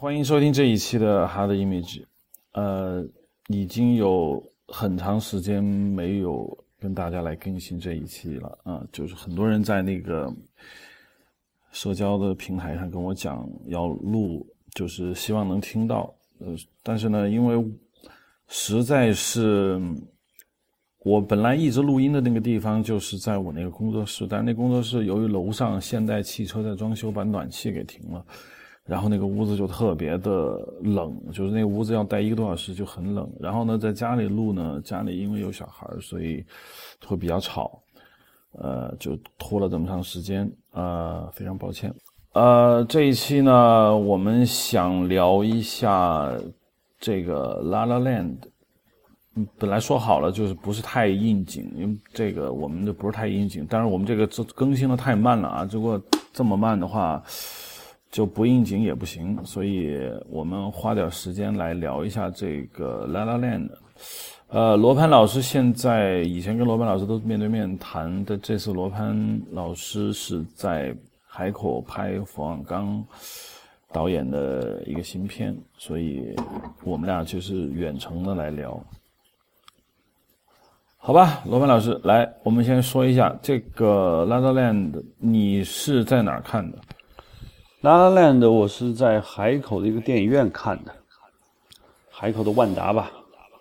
欢迎收听这一期的 Hard Image。呃，已经有很长时间没有跟大家来更新这一期了啊，就是很多人在那个社交的平台上跟我讲要录，就是希望能听到。呃，但是呢，因为实在是我本来一直录音的那个地方就是在我那个工作室，但那工作室由于楼上现代汽车在装修，把暖气给停了。然后那个屋子就特别的冷，就是那个屋子要待一个多小时就很冷。然后呢，在家里录呢，家里因为有小孩，所以会比较吵，呃，就拖了这么长时间，呃，非常抱歉。呃，这一期呢，我们想聊一下这个《La La Land》。本来说好了就是不是太应景，因为这个我们就不是太应景。但是我们这个更更新的太慢了啊！如果这么慢的话。就不应景也不行，所以我们花点时间来聊一下这个《La La Land》。呃，罗盘老师现在以前跟罗盘老师都面对面谈的，这次罗盘老师是在海口拍冯小刚导演的一个新片，所以我们俩就是远程的来聊。好吧，罗盘老师，来，我们先说一下这个《La La Land》，你是在哪儿看的？拉拉 land，我是在海口的一个电影院看的，海口的万达吧，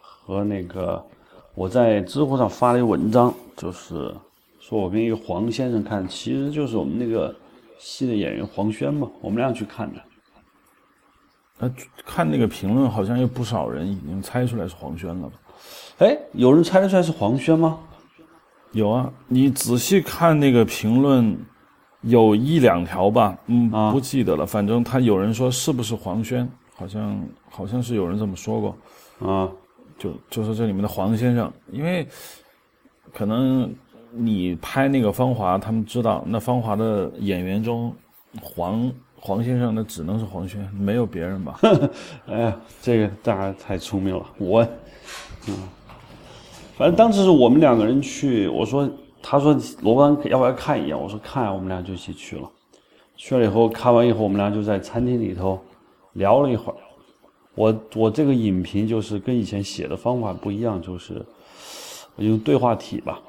和那个我在知乎上发了一个文章，就是说我跟一个黄先生看，其实就是我们那个戏的演员黄轩嘛，我们俩去看的。呃，看那个评论，好像有不少人已经猜出来是黄轩了吧。哎，有人猜得出来是黄轩吗？有啊，你仔细看那个评论。有一两条吧，嗯，不记得了。反正他有人说是不是黄轩，好像好像是有人这么说过，啊，就就是这里面的黄先生，因为可能你拍那个芳华，他们知道那芳华的演员中，黄黄先生那只能是黄轩，没有别人吧？哎呀，这个大家太聪明了，我，嗯，反正当时是我们两个人去，我说。他说：“罗班要不要看一眼？”我说：“看。”我们俩就一起去了。去了以后，看完以后，我们俩就在餐厅里头聊了一会儿。我我这个影评就是跟以前写的方法不一样，就是用对话体吧。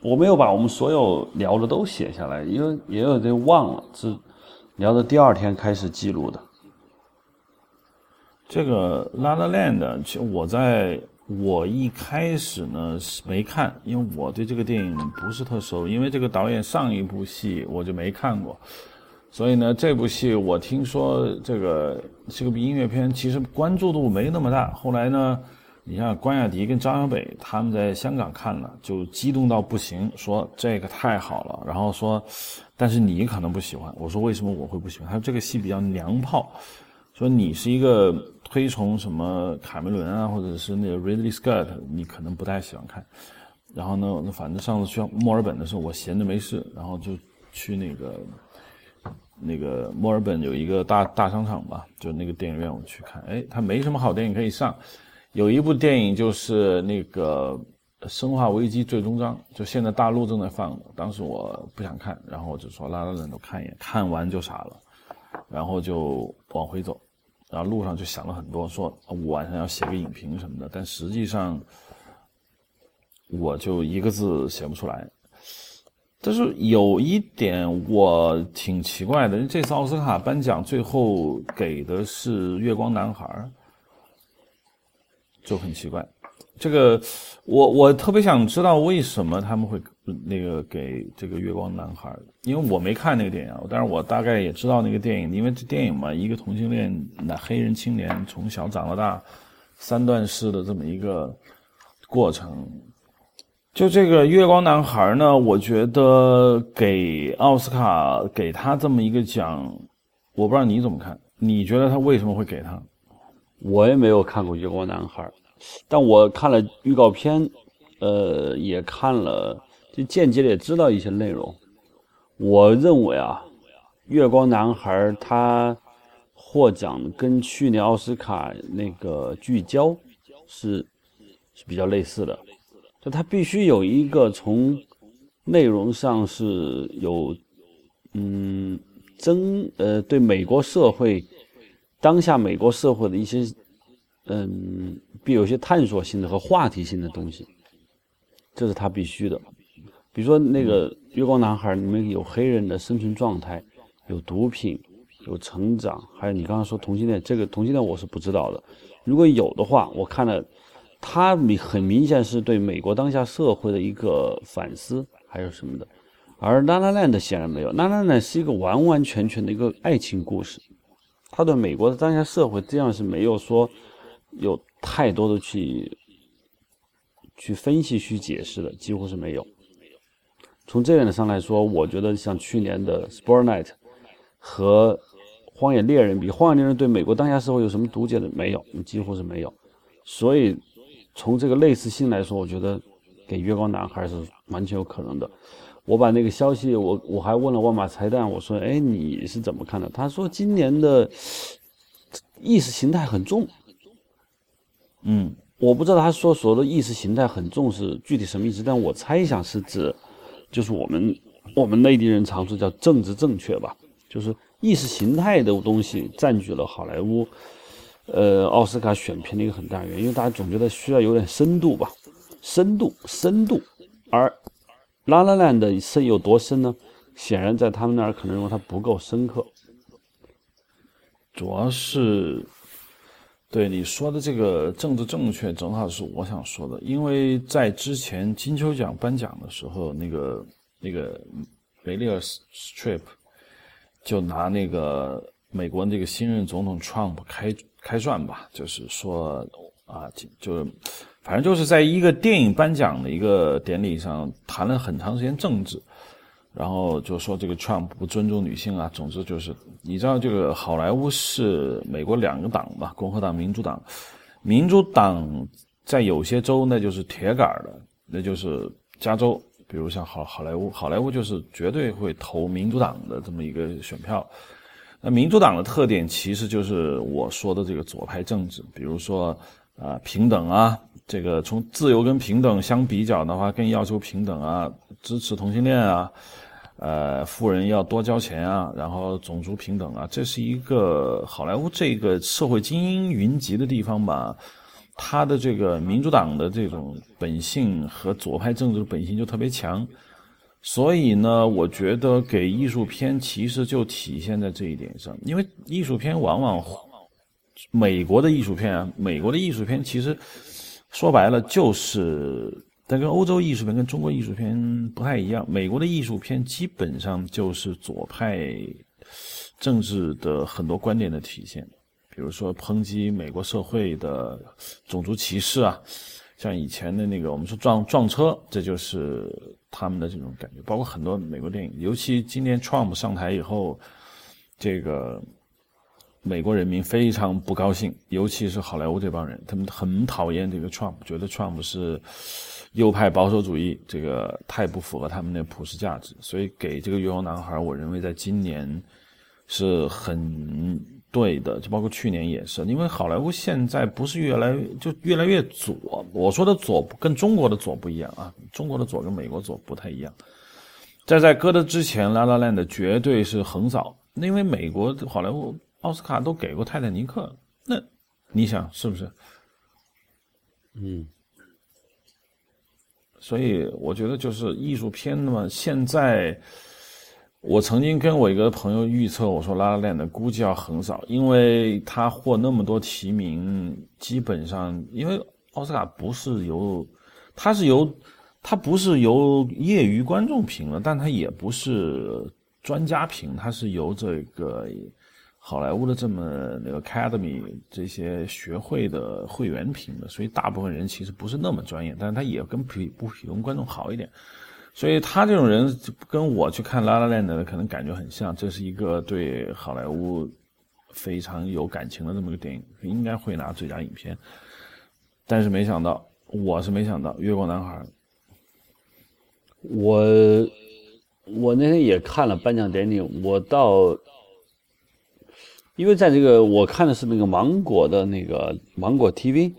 我没有把我们所有聊的都写下来，因为也有点忘了，是聊的第二天开始记录的。这个《拉拉链》的》，其实我在。我一开始呢是没看，因为我对这个电影不是特熟，因为这个导演上一部戏我就没看过，所以呢这部戏我听说这个是个音乐片，其实关注度没那么大。后来呢，你像关雅迪跟张小北他们在香港看了，就激动到不行，说这个太好了，然后说，但是你可能不喜欢。我说为什么我会不喜欢？他说这个戏比较娘炮，说你是一个。推崇什么卡梅伦啊，或者是那个 Ridley Scott，你可能不太喜欢看。然后呢，反正上次去墨尔本的时候，我闲着没事，然后就去那个那个墨尔本有一个大大商场吧，就那个电影院我去看。哎，它没什么好电影可以上，有一部电影就是那个《生化危机：最终章》，就现在大陆正在放。当时我不想看，然后我就说拉拉人都看一眼，看完就傻了，然后就往回走。然后路上就想了很多，说我晚上要写个影评什么的，但实际上我就一个字写不出来。但是有一点我挺奇怪的，这次奥斯卡颁奖最后给的是《月光男孩》，就很奇怪。这个我我特别想知道为什么他们会。那个给这个月光男孩，因为我没看那个电影，但是我大概也知道那个电影，因为这电影嘛，一个同性恋那黑人青年从小长到大，三段式的这么一个过程。就这个月光男孩呢，我觉得给奥斯卡给他这么一个奖，我不知道你怎么看？你觉得他为什么会给他？我也没有看过月光男孩，但我看了预告片，呃，也看了。就间接的也知道一些内容。我认为啊，《月光男孩》他获奖跟去年奥斯卡那个聚焦是是比较类似的，就他必须有一个从内容上是有嗯真呃对美国社会当下美国社会的一些，嗯，必有些探索性的和话题性的东西，这是他必须的。比如说那个《月光男孩》里面有黑人的生存状态，有毒品，有成长，还有你刚刚说同性恋，这个同性恋我是不知道的。如果有的话，我看了，他明很明显是对美国当下社会的一个反思，还有什么的。而《拉拉链》的显然没有，《拉拉链》是一个完完全全的一个爱情故事。他对美国的当下社会这样是没有说有太多的去去分析、去解释的，几乎是没有。从这点上来说，我觉得像去年的《Sport Night》和《荒野猎人》比，《荒野猎人》对美国当下社会有什么读解的？没有，几乎是没有。所以从这个类似性来说，我觉得给《月光男孩》是完全有可能的。我把那个消息，我我还问了万马彩蛋，我说：“哎，你是怎么看的？”他说：“今年的意识形态很重。”嗯，我不知道他说所谓的意识形态很重视具体什么意思，但我猜想是指，就是我们我们内地人常说叫政治正确吧，就是意识形态的东西占据了好莱坞，呃，奥斯卡选片的一个很大原因，因为大家总觉得需要有点深度吧，深度，深度，而。拉拉烂的深有多深呢？显然在他们那儿可能认为它不够深刻。主要是对你说的这个政治正确，正好是我想说的。因为在之前金球奖颁奖的时候，那个那个梅丽尔·斯 trip 就拿那个美国那个新任总统 Trump 开开涮吧，就是说啊，就是。反正就是在一个电影颁奖的一个典礼上谈了很长时间政治，然后就说这个 Trump 不尊重女性啊。总之就是，你知道这个好莱坞是美国两个党吧，共和党、民主党。民主党在有些州那就是铁杆的，那就是加州，比如像好好莱坞，好莱坞就是绝对会投民主党的这么一个选票。那民主党的特点其实就是我说的这个左派政治，比如说啊平等啊。这个从自由跟平等相比较的话，更要求平等啊，支持同性恋啊，呃，富人要多交钱啊，然后种族平等啊，这是一个好莱坞这个社会精英云集的地方吧？他的这个民主党的这种本性和左派政治的本性就特别强，所以呢，我觉得给艺术片其实就体现在这一点上，因为艺术片往往美国的艺术片啊，美国的艺术片其实。说白了就是，但跟欧洲艺术片、跟中国艺术片不太一样。美国的艺术片基本上就是左派政治的很多观点的体现，比如说抨击美国社会的种族歧视啊，像以前的那个我们说撞撞车，这就是他们的这种感觉。包括很多美国电影，尤其今年 Trump 上台以后，这个。美国人民非常不高兴，尤其是好莱坞这帮人，他们很讨厌这个 Trump，觉得 Trump 是右派保守主义，这个太不符合他们的普世价值。所以给这个《月光男孩》，我认为在今年是很对的，就包括去年也是，因为好莱坞现在不是越来越就越来越左。我说的左跟中国的左不一样啊，中国的左跟美国左不太一样。在在搁的之前，《拉拉烂的绝对是横扫，因为美国好莱坞。奥斯卡都给过《泰坦尼克》，那你想是不是？嗯，所以我觉得就是艺术片嘛。现在我曾经跟我一个朋友预测，我说《拉拉链》的估计要横扫，因为他获那么多提名，基本上因为奥斯卡不是由，他是由他不是由业余观众评了，但他也不是专家评，他是由这个。好莱坞的这么那个 Academy 这些学会的会员评的，所以大部分人其实不是那么专业，但是他也跟普不普通观众好一点，所以他这种人跟我去看《La La Land》的可能感觉很像，这是一个对好莱坞非常有感情的这么个电影，应该会拿最佳影片，但是没想到，我是没想到《月光男孩》，我我那天也看了颁奖典礼，我到。因为在这个我看的是那个芒果的那个芒果 TV，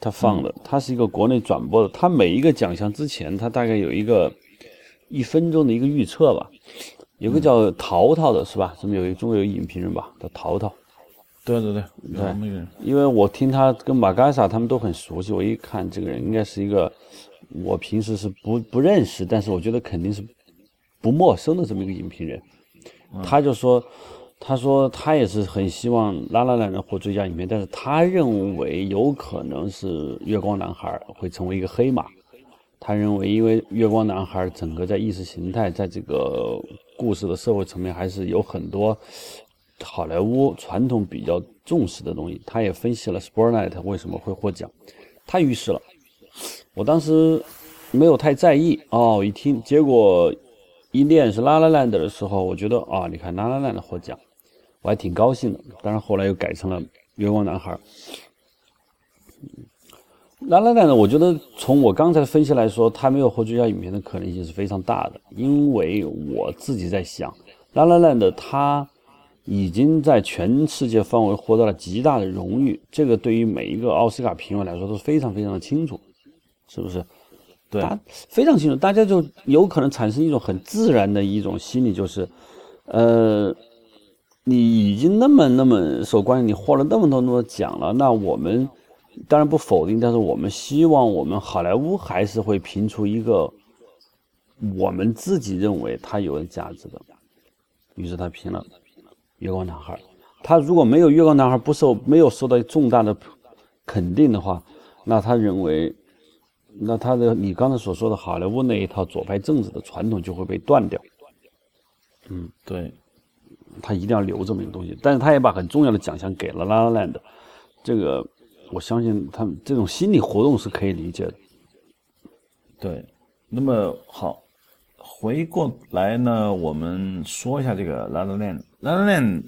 它放的，它是一个国内转播的。它每一个奖项之前，它大概有一个一分钟的一个预测吧。有个叫淘淘的是吧？什么有一中国有影评人吧，叫淘淘。对对对，对那个人，因为我听他跟马嘎萨他们都很熟悉，我一看这个人应该是一个我平时是不不认识，但是我觉得肯定是不陌生的这么一个影评人。他就说，他说他也是很希望《拉拉烂》能获最佳影片，但是他认为有可能是《月光男孩》会成为一个黑马。他认为，因为《月光男孩》整个在意识形态，在这个故事的社会层面，还是有很多。好莱坞传统比较重视的东西，他也分析了《Spotlight》为什么会获奖，他预示了。我当时没有太在意哦，一听结果一念是《拉拉烂》的时候，我觉得啊，你看《拉拉兰》的获奖，我还挺高兴的。但是后来又改成了《月光男孩》。《拉拉烂》呢，我觉得从我刚才的分析来说，他没有获最佳影片的可能性是非常大的，因为我自己在想，《拉拉烂》的他。已经在全世界范围获得了极大的荣誉，这个对于每一个奥斯卡评委来说都是非常非常的清楚，是不是？对，非常清楚，大家就有可能产生一种很自然的一种心理，就是，呃，你已经那么那么受欢迎，你获了那么多那么多奖了，那我们当然不否定，但是我们希望我们好莱坞还是会评出一个我们自己认为它有价值的，于是他评了。月光男孩，他如果没有月光男孩不受没有受到重大的肯定的话，那他认为，那他的你刚才所说的好莱坞那一套左派政治的传统就会被断掉。嗯，对，他一定要留这么一个东西，但是他也把很重要的奖项给了拉拉烂的，这个我相信他们这种心理活动是可以理解的。对，那么好。回过来呢，我们说一下这个《La La Land》。《La La Land》，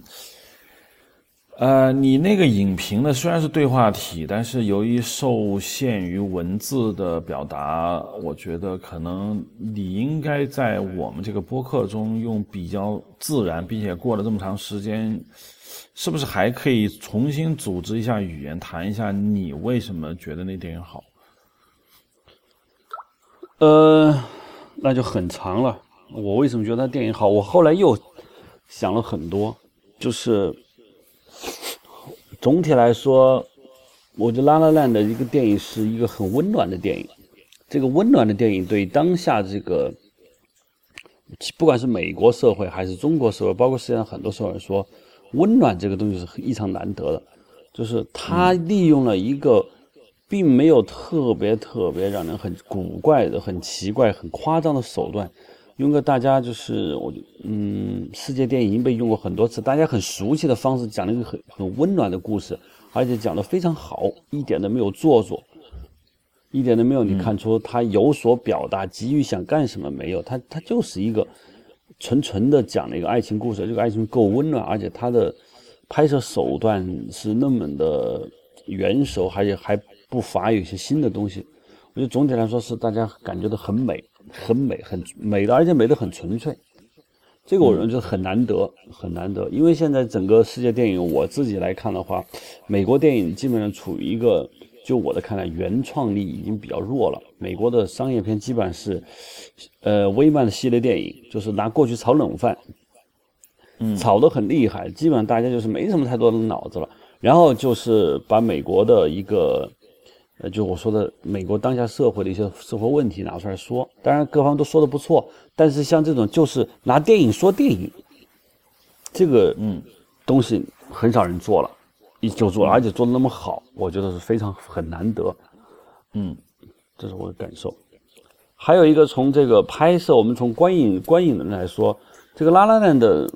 呃，你那个影评呢，虽然是对话体，但是由于受限于文字的表达，我觉得可能你应该在我们这个播客中用比较自然，并且过了这么长时间，是不是还可以重新组织一下语言，谈一下你为什么觉得那电影好？呃。那就很长了。我为什么觉得他电影好？我后来又想了很多，就是总体来说，我觉得《拉拉烂》的一个电影是一个很温暖的电影。这个温暖的电影对当下这个，不管是美国社会还是中国社会，包括世界上很多社会来说，温暖这个东西是异常难得的。就是他利用了一个。并没有特别特别让人很古怪的、很奇怪、很夸张的手段，用个大家就是我嗯，世界电影已经被用过很多次，大家很熟悉的方式讲了一个很很温暖的故事，而且讲得非常好，一点都没有做作，一点都没有你看出他有所表达，急于想干什么没有，他他就是一个纯纯的讲了一个爱情故事，这个爱情够温暖，而且他的拍摄手段是那么的圆熟，而且还。不乏有些新的东西，我觉得总体来说是大家感觉到很美，很美，很美的，而且美的很纯粹。这个我认为就很难得，很难得。因为现在整个世界电影，我自己来看的话，美国电影基本上处于一个，就我的看来，原创力已经比较弱了。美国的商业片基本上是，呃，微漫的系列电影，就是拿过去炒冷饭，嗯，炒得很厉害，基本上大家就是没什么太多的脑子了。然后就是把美国的一个。呃，就我说的，美国当下社会的一些社会问题拿出来说，当然各方都说的不错，但是像这种就是拿电影说电影，这个嗯东西很少人做了，一就做了，而且做的那么好，我觉得是非常很难得，嗯，这是我的感受。还有一个从这个拍摄，我们从观影观影人来说，这个拉拉链的，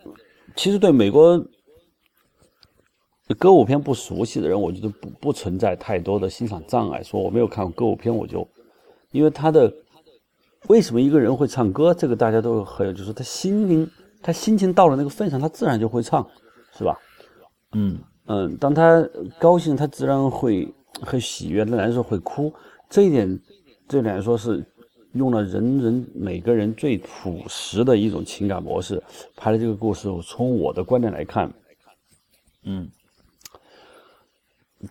其实对美国。歌舞片不熟悉的人，我觉得不不存在太多的欣赏障碍。说我没有看过歌舞片，我就，因为他的为什么一个人会唱歌，这个大家都很有，就是他心灵，他心情到了那个份上，他自然就会唱，是吧？嗯嗯，当他高兴，他自然会很喜悦；，难受会哭。这一点，这点来说是用了人人每个人最朴实的一种情感模式拍的这个故事。从我的观点来看，嗯。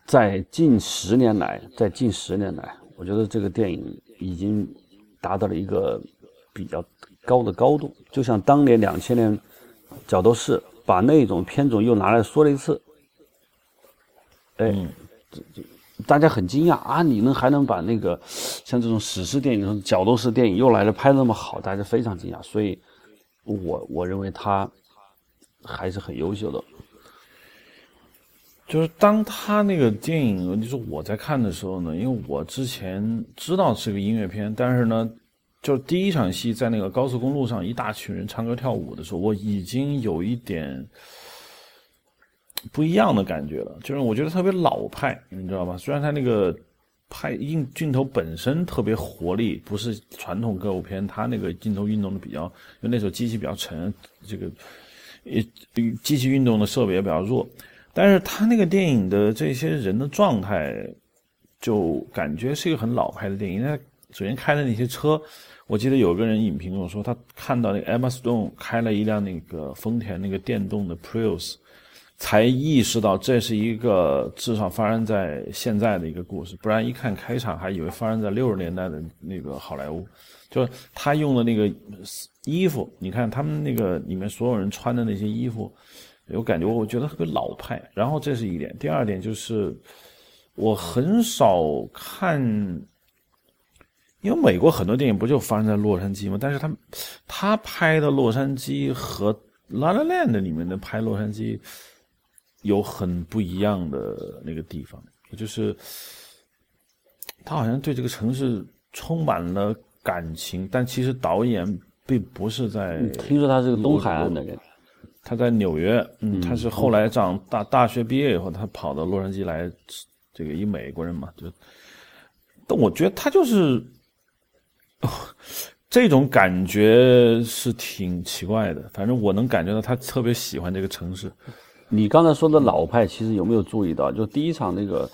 在近十年来，在近十年来，我觉得这个电影已经达到了一个比较高的高度。就像当年两千年角斗士把那种片种又拿来说了一次，哎，这这大家很惊讶啊！你能还能把那个像这种史诗电影、角斗士电影又来了，拍的那么好，大家非常惊讶。所以，我我认为他还是很优秀的。就是当他那个电影，就是我在看的时候呢，因为我之前知道是个音乐片，但是呢，就是第一场戏在那个高速公路上，一大群人唱歌跳舞的时候，我已经有一点不一样的感觉了，就是我觉得特别老派，你知道吧？虽然他那个拍硬镜头本身特别活力，不是传统歌舞片，他那个镜头运动的比较，因为那时候机器比较沉，这个也机器运动的设备也比较弱。但是他那个电影的这些人的状态，就感觉是一个很老派的电影。他首先开的那些车，我记得有个人影评跟我说，他看到那个 Emma Stone 开了一辆那个丰田那个电动的 Prius，才意识到这是一个至少发生在现在的一个故事。不然一看开场还以为发生在六十年代的那个好莱坞。就是他用的那个衣服，你看他们那个里面所有人穿的那些衣服。有感觉，我觉得特别老派。然后这是一点，第二点就是，我很少看，因为美国很多电影不就发生在洛杉矶吗？但是他他拍的洛杉矶和《La La Land》里面的拍洛杉矶有很不一样的那个地方，就是他好像对这个城市充满了感情，但其实导演并不是在。听说他是个东海岸的人。他在纽约，嗯，他是后来长大大学毕业以后，他跑到洛杉矶来，这个一美国人嘛，就，但我觉得他就是，这种感觉是挺奇怪的。反正我能感觉到他特别喜欢这个城市。你刚才说的老派，其实有没有注意到？就第一场那个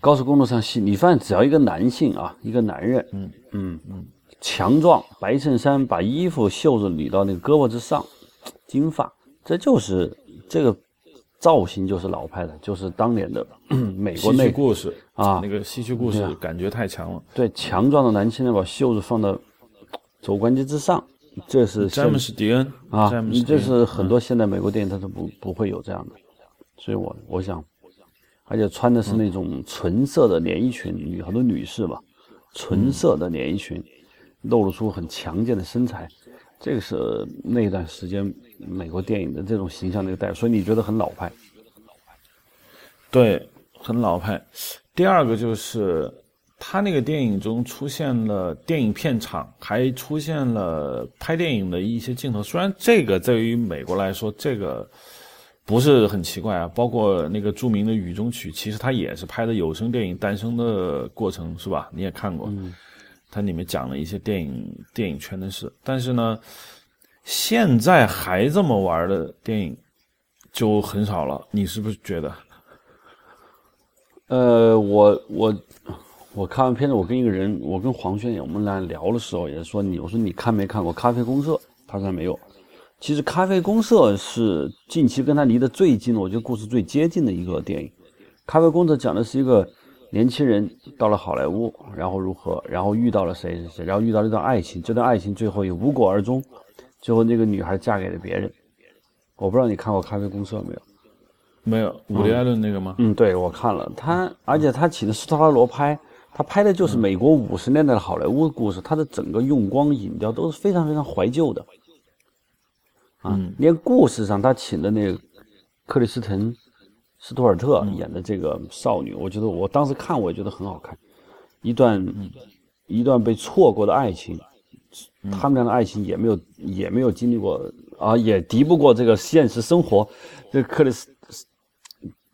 高速公路上戏，你发现只要一个男性啊，一个男人，嗯嗯嗯，强壮，白衬衫，把衣服袖子捋到那个胳膊之上。金发，这就是这个造型，就是老派的，就是当年的 美国那故事啊，那个戏剧故事感觉太强了。对，强壮的男青年把袖子放到肘关节之上，这是詹姆斯·迪恩啊，这是很多现代美国电影他都不不会有这样的，所以我我想，而且穿的是那种纯色的连衣裙，女很多女士吧，纯色的连衣裙，露露出很强健的身材。这个是那段时间美国电影的这种形象的一个代表，所以你觉得很老派？对，很老派。第二个就是他那个电影中出现了电影片场，还出现了拍电影的一些镜头。虽然这个对于美国来说，这个不是很奇怪啊。包括那个著名的《雨中曲》，其实它也是拍的有声电影诞生的过程，是吧？你也看过。它里面讲了一些电影电影圈的事，但是呢，现在还这么玩的电影就很少了。你是不是觉得？呃，我我我看完片子，我跟一个人，我跟黄轩也，我们俩聊的时候也说你，我说你看没看过《咖啡公社》？他说没有。其实《咖啡公社》是近期跟他离得最近的，我觉得故事最接近的一个电影。《咖啡公社》讲的是一个。年轻人到了好莱坞，然后如何？然后遇到了谁谁谁？然后遇到了一段爱情，这段爱情最后也无果而终。最后那个女孩嫁给了别人。我不知道你看过《咖啡公社》没有？没有，伍迪·艾伦那个吗？嗯，对，我看了。他而且他请的斯特拉罗拍，他拍的就是美国五十年代的好莱坞的故事。他的整个用光、影调都是非常非常怀旧的。啊，连故事上他请的那个克里斯滕。斯图尔特演的这个少女，我觉得我当时看我也觉得很好看，一段一段被错过的爱情，他们俩的爱情也没有也没有经历过啊，也敌不过这个现实生活。这克里斯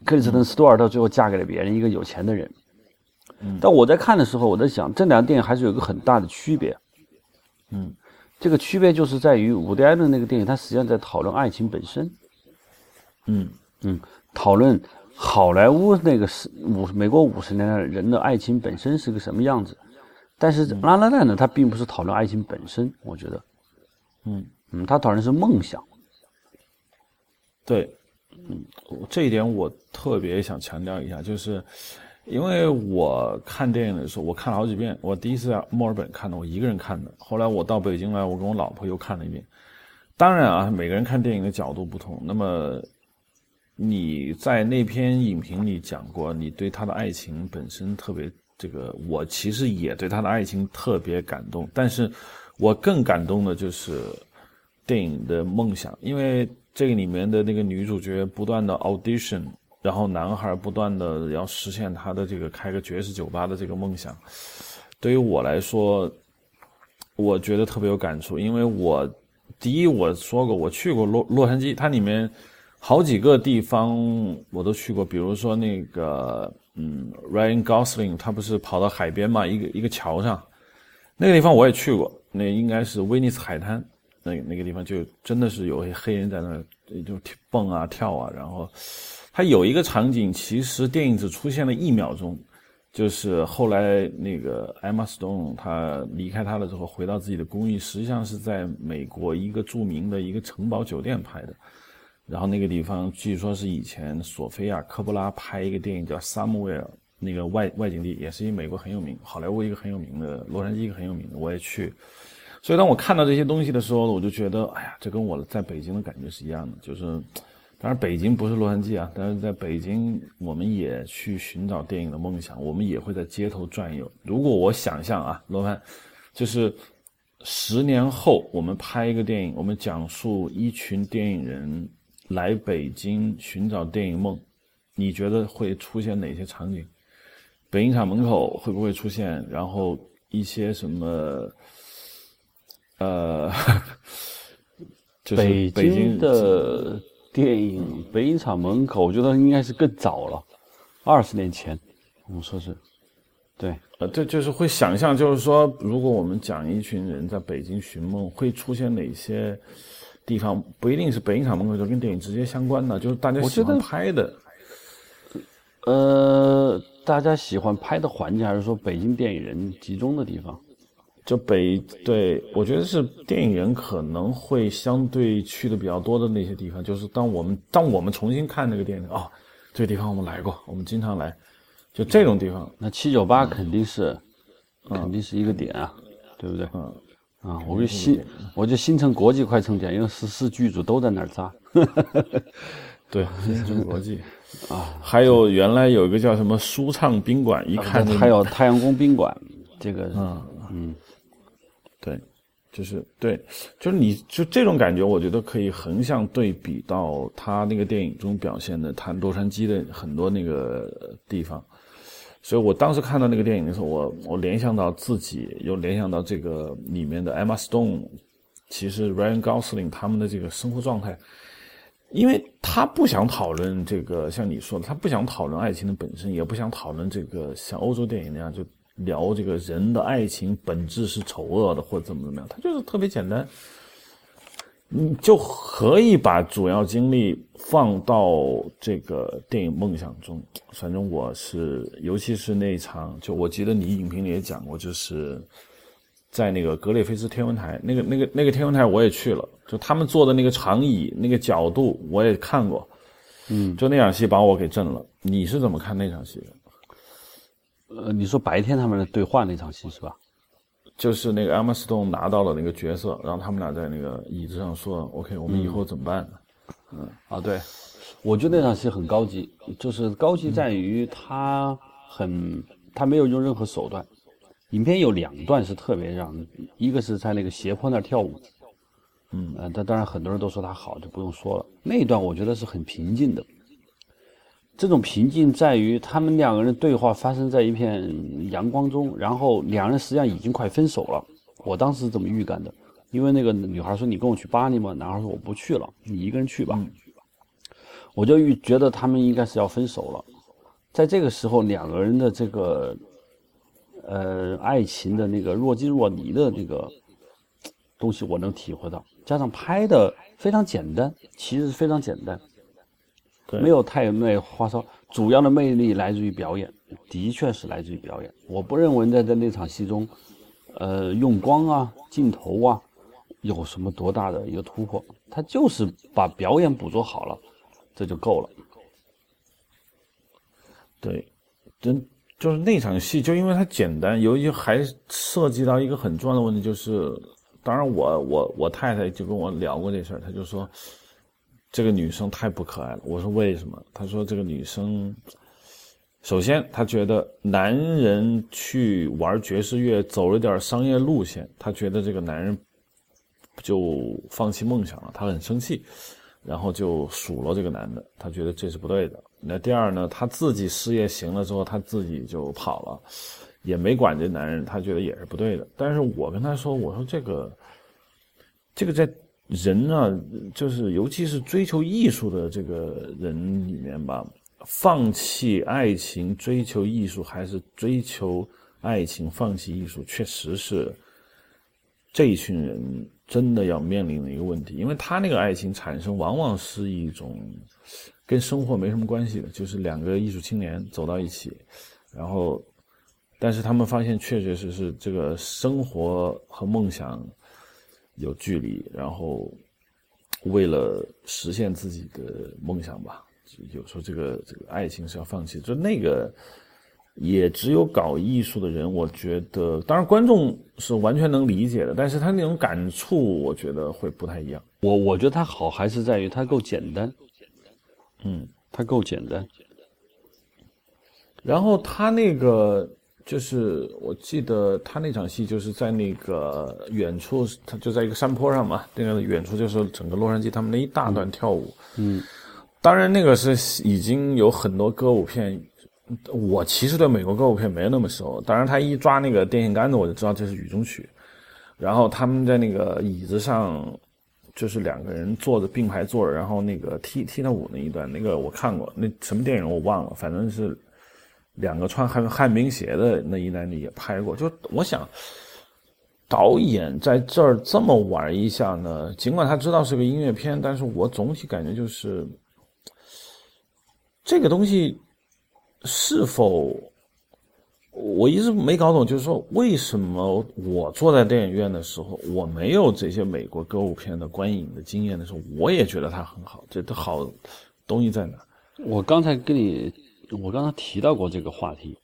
克里斯滕斯图尔特最后嫁给了别人，一个有钱的人。但我在看的时候，我在想，这两个电影还是有一个很大的区别。嗯，这个区别就是在于伍迪·艾伦那个电影，他实际上在讨论爱情本身。嗯嗯。讨论好莱坞那个是五美国五十年代人的爱情本身是个什么样子，但是拉拉烂呢，他并不是讨论爱情本身，我觉得，嗯嗯，他讨论是梦想。对，嗯，这一点我特别想强调一下，就是因为我看电影的时候，我看了好几遍。我第一次在墨尔本看的，我一个人看的。后来我到北京来，我跟我老婆又看了一遍。当然啊，每个人看电影的角度不同。那么。你在那篇影评里讲过，你对他的爱情本身特别这个，我其实也对他的爱情特别感动，但是我更感动的就是电影的梦想，因为这个里面的那个女主角不断的 audition，然后男孩不断的要实现他的这个开个爵士酒吧的这个梦想，对于我来说，我觉得特别有感触，因为我第一我说过我去过洛洛杉矶，它里面。好几个地方我都去过，比如说那个，嗯，Ryan Gosling 他不是跑到海边嘛，一个一个桥上，那个地方我也去过，那应该是威尼斯海滩，那那个地方就真的是有些黑人在那就蹦啊跳啊，然后他有一个场景，其实电影只出现了一秒钟，就是后来那个 Emma Stone 他离开他了之后，回到自己的公寓，实际上是在美国一个著名的一个城堡酒店拍的。然后那个地方据说是以前索菲亚·科波拉拍一个电影叫《Somewhere》，那个外外景地也是一美国很有名，好莱坞一个很有名的，洛杉矶一个很有名的，我也去。所以当我看到这些东西的时候，我就觉得，哎呀，这跟我在北京的感觉是一样的。就是，当然北京不是洛杉矶啊，但是在北京我们也去寻找电影的梦想，我们也会在街头转悠。如果我想象啊，罗盘，就是十年后我们拍一个电影，我们讲述一群电影人。来北京寻找电影梦，你觉得会出现哪些场景？北影厂门口会不会出现？然后一些什么？呃，北京的电影，北影厂门口，我觉得应该是更早了，二十年前，我们说是，对，呃，这就是会想象，就是说，如果我们讲一群人在北京寻梦，会出现哪些？地方不一定是北影厂门口，就跟电影直接相关的，就是大家喜欢拍的。呃，大家喜欢拍的环境，还是说北京电影人集中的地方？就北对，我觉得是电影人可能会相对去的比较多的那些地方。就是当我们当我们重新看那个电影，哦，这个地方我们来过，我们经常来，就这种地方。那七九八肯定是，肯定是一个点啊，对不对？嗯。啊，我就新，我就新城国际快充点，因为十四剧组都在那儿扎。对，新城国际啊，还有原来有一个叫什么舒畅宾馆，一看还有太阳宫宾馆，这个嗯嗯，对，就是对，就是你就这种感觉，我觉得可以横向对比到他那个电影中表现的他洛杉矶的很多那个地方。所以我当时看到那个电影的时候，我我联想到自己，又联想到这个里面的 Emma Stone，其实 Ryan Gosling 他们的这个生活状态，因为他不想讨论这个，像你说的，他不想讨论爱情的本身，也不想讨论这个像欧洲电影那样就聊这个人的爱情本质是丑恶的或者怎么怎么样，他就是特别简单。你就可以把主要精力放到这个电影梦想中。反正我是，尤其是那场，就我记得你影评里也讲过，就是在那个格列菲斯天文台，那个那个那个天文台我也去了，就他们坐的那个长椅那个角度我也看过，嗯，就那场戏把我给震了。你是怎么看那场戏的？呃，你说白天他们对话那场戏是吧？就是那个 Emma Stone 拿到了那个角色，然后他们俩在那个椅子上说：“OK，我们以后怎么办？”嗯啊，对，我觉得那场戏很高级，就是高级在于他很他没有用任何手段。影片有两段是特别让，一个是在那个斜坡那儿跳舞，嗯呃，但当然很多人都说他好，就不用说了。那一段我觉得是很平静的。这种平静在于他们两个人对话发生在一片阳光中，然后两人实际上已经快分手了。我当时是这么预感的，因为那个女孩说：“你跟我去巴黎吗？”男孩说：“我不去了，你一个人去吧。”我就预觉得他们应该是要分手了。在这个时候，两个人的这个呃爱情的那个若即若离的这个东西，我能体会到。加上拍的非常简单，其实非常简单。没有太那花哨，主要的魅力来自于表演，的确是来自于表演。我不认为在在那场戏中，呃，用光啊、镜头啊，有什么多大的一个突破。他就是把表演捕捉好了，这就够了。对，真就是那场戏，就因为它简单，由于还涉及到一个很重要的问题，就是，当然我我我太太就跟我聊过这事儿，她就说。这个女生太不可爱了。我说为什么？她说这个女生，首先她觉得男人去玩爵士乐走了点商业路线，她觉得这个男人就放弃梦想了，他很生气，然后就数落这个男的，她觉得这是不对的。那第二呢，他自己事业行了之后，他自己就跑了，也没管这男人，他觉得也是不对的。但是我跟她说，我说这个，这个在。人呢，就是尤其是追求艺术的这个人里面吧，放弃爱情追求艺术，还是追求爱情放弃艺术，确实是这一群人真的要面临的一个问题。因为他那个爱情产生，往往是一种跟生活没什么关系的，就是两个艺术青年走到一起，然后，但是他们发现，确确实实这个生活和梦想。有距离，然后为了实现自己的梦想吧，有时候这个这个爱情是要放弃。就那个，也只有搞艺术的人，我觉得，当然观众是完全能理解的，但是他那种感触，我觉得会不太一样。我我觉得他好还是在于他够简单，嗯，他够简单。然后他那个。就是我记得他那场戏就是在那个远处，他就在一个山坡上嘛。那个远处就是整个洛杉矶他们那一大段跳舞。嗯，当然那个是已经有很多歌舞片。我其实对美国歌舞片没有那么熟。当然他一抓那个电线杆子，我就知道这是雨中曲。然后他们在那个椅子上，就是两个人坐着并排坐着，然后那个踢踢踏舞那一段，那个我看过。那什么电影我忘了，反正是。两个穿旱旱冰鞋的那一男女也拍过，就我想，导演在这儿这么玩一下呢，尽管他知道是个音乐片，但是我总体感觉就是，这个东西是否我一直没搞懂，就是说为什么我坐在电影院的时候，我没有这些美国歌舞片的观影的经验的时候，我也觉得它很好，这好东西在哪？我刚才跟你。我刚才提到过这个话题，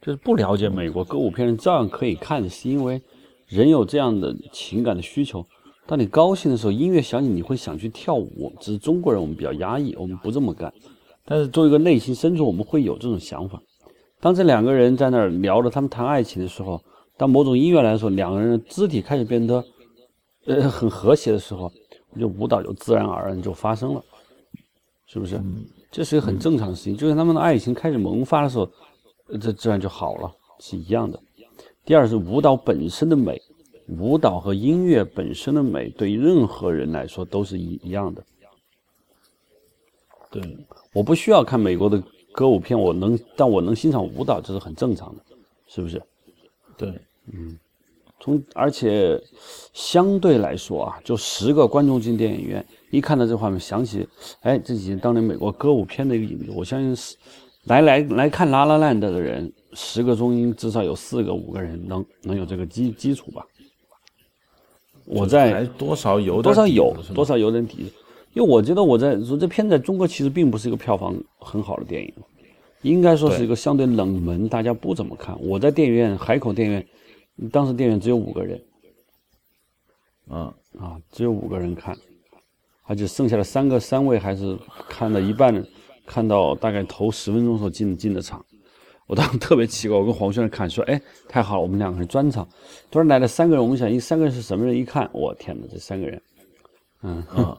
就是不了解美国歌舞片人照样可以看，是因为人有这样的情感的需求。当你高兴的时候，音乐响起，你会想去跳舞。只是中国人我们比较压抑，我们不这么干。但是作为一个内心深处，我们会有这种想法。当这两个人在那儿聊着他们谈爱情的时候，当某种音乐来说，两个人的肢体开始变得呃很和谐的时候，我觉得舞蹈就自然而然就发生了，是不是？这是一个很正常的事情，就像他们的爱情开始萌发的时候，这自然就好了，是一样的。第二是舞蹈本身的美，舞蹈和音乐本身的美，对于任何人来说都是一一样的。对，我不需要看美国的歌舞片，我能，但我能欣赏舞蹈，这是很正常的，是不是？对，嗯。从而且相对来说啊，就十个观众进电影院，一看到这画面，想起，哎，这几年当年美国歌舞片的一个影子。我相信是来来来看《拉拉烂》的人，十个中至少有四个、五个人能能有这个基基础吧。我在多少有多少有多少有点底，因为我觉得我在说这片在中国其实并不是一个票房很好的电影，应该说是一个相对冷门，大家不怎么看。我在电影院海口电影院。当时电影院只有五个人，嗯啊，只有五个人看，而且剩下的三个三位还是看了一半，看到大概头十分钟时候进进的场。我当时特别奇怪，我跟黄轩看说：“哎，太好了，我们两个人专场。”突然来了三个人，我们想一三个人是什么人？一看，我天哪，这三个人，嗯啊，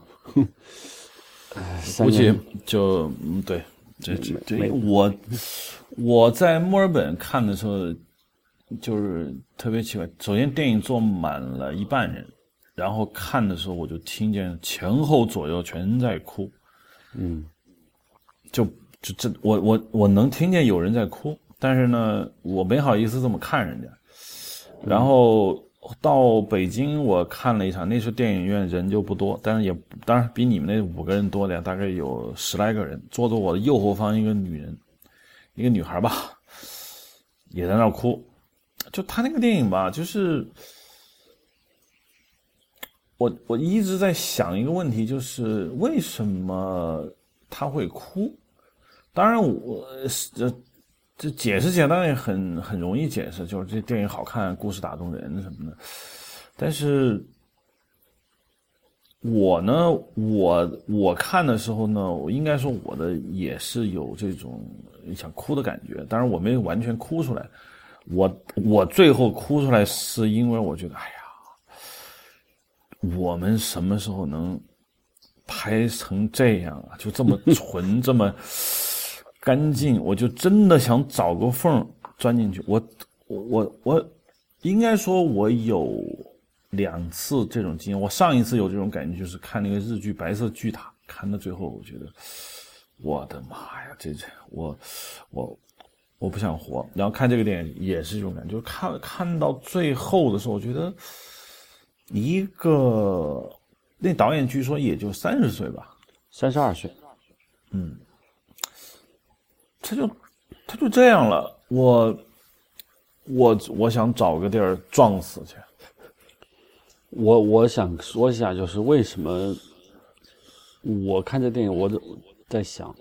估计就嗯对，这这这我我在墨尔本看的时候。就是特别奇怪，首先电影坐满了一半人，然后看的时候我就听见前后左右全在哭，嗯，就就这我我我能听见有人在哭，但是呢我没好意思这么看人家，然后到北京我看了一场，那时候电影院人就不多，但是也当然比你们那五个人多点，大概有十来个人，坐在我的右后方一个女人，一个女孩吧，也在那哭。就他那个电影吧，就是我我一直在想一个问题，就是为什么他会哭？当然，我这这解释简单也很很容易解释，就是这电影好看，故事打动人什么的。但是我呢，我我看的时候呢，我应该说我的也是有这种想哭的感觉，当然我没有完全哭出来。我我最后哭出来是因为我觉得，哎呀，我们什么时候能拍成这样啊？就这么 纯，这么干净，我就真的想找个缝钻进去。我我我我，应该说我有。两次这种经验，我上一次有这种感觉，就是看那个日剧《白色巨塔》，看到最后，我觉得，我的妈呀，这这我我我不想活。然后看这个电影也是这种感觉，就是看看到最后的时候，我觉得一个那导演据说也就三十岁吧，三十二岁，嗯，他就他就这样了，我我我想找个地儿撞死去。我我想说一下，就是为什么我看这电影，我在想，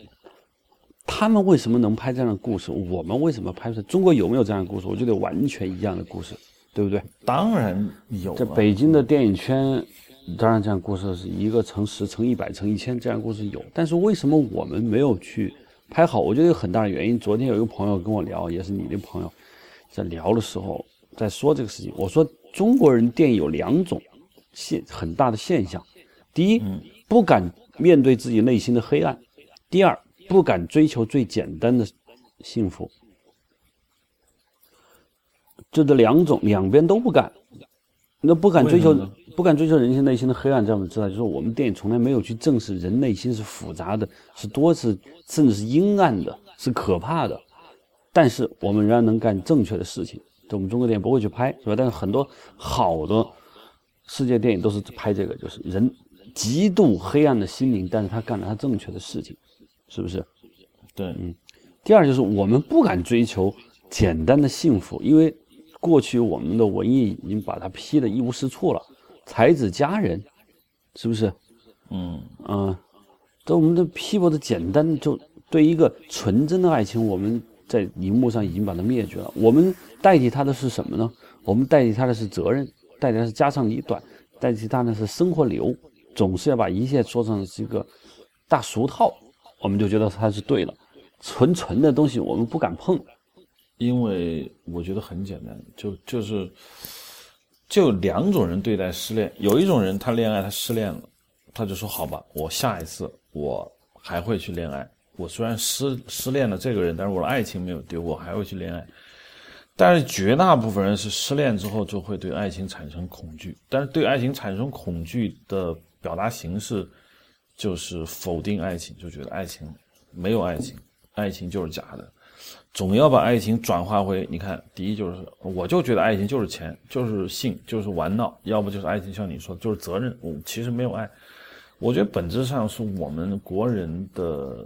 他们为什么能拍这样的故事，我们为什么拍不出来？中国有没有这样的故事？我觉得完全一样的故事，对不对？当然有。在北京的电影圈，当然这样故事是一个乘十、乘一百、乘一千，这样故事有。但是为什么我们没有去拍好？我觉得有很大的原因。昨天有一个朋友跟我聊，也是你的朋友，在聊的时候在说这个事情，我说。中国人电影有两种现很大的现象：第一，不敢面对自己内心的黑暗；第二，不敢追求最简单的幸福。就这两种，两边都不敢。那不敢追求，不敢追求人性内心的黑暗，这样知道？就是我们电影从来没有去正视人内心是复杂的，是多是甚至是阴暗的，是可怕的。但是我们仍然能干正确的事情。我们中国电影不会去拍，是吧？但是很多好的世界电影都是拍这个，就是人极度黑暗的心灵，但是他干了他正确的事情，是不是？对，嗯。第二就是我们不敢追求简单的幸福，因为过去我们的文艺已经把它批的一无是处了，才子佳人，是不是？嗯嗯，这我们的批驳的简单，就对一个纯真的爱情，我们。在荧幕上已经把它灭绝了。我们代替它的是什么呢？我们代替它的是责任，代替它是家长里短，代替它的是生活流。总是要把一切说成是一个大俗套，我们就觉得它是对的。纯纯的东西我们不敢碰，因为我觉得很简单，就就是就两种人对待失恋。有一种人他恋爱他失恋了，他就说好吧，我下一次我还会去恋爱。我虽然失失恋了这个人，但是我的爱情没有丢，我还会去恋爱。但是绝大部分人是失恋之后就会对爱情产生恐惧，但是对爱情产生恐惧的表达形式就是否定爱情，就觉得爱情没有爱情，爱情就是假的，总要把爱情转化为你看，第一就是我就觉得爱情就是钱，就是性，就是玩闹，要不就是爱情像你说就是责任，我其实没有爱。我觉得本质上是我们国人的。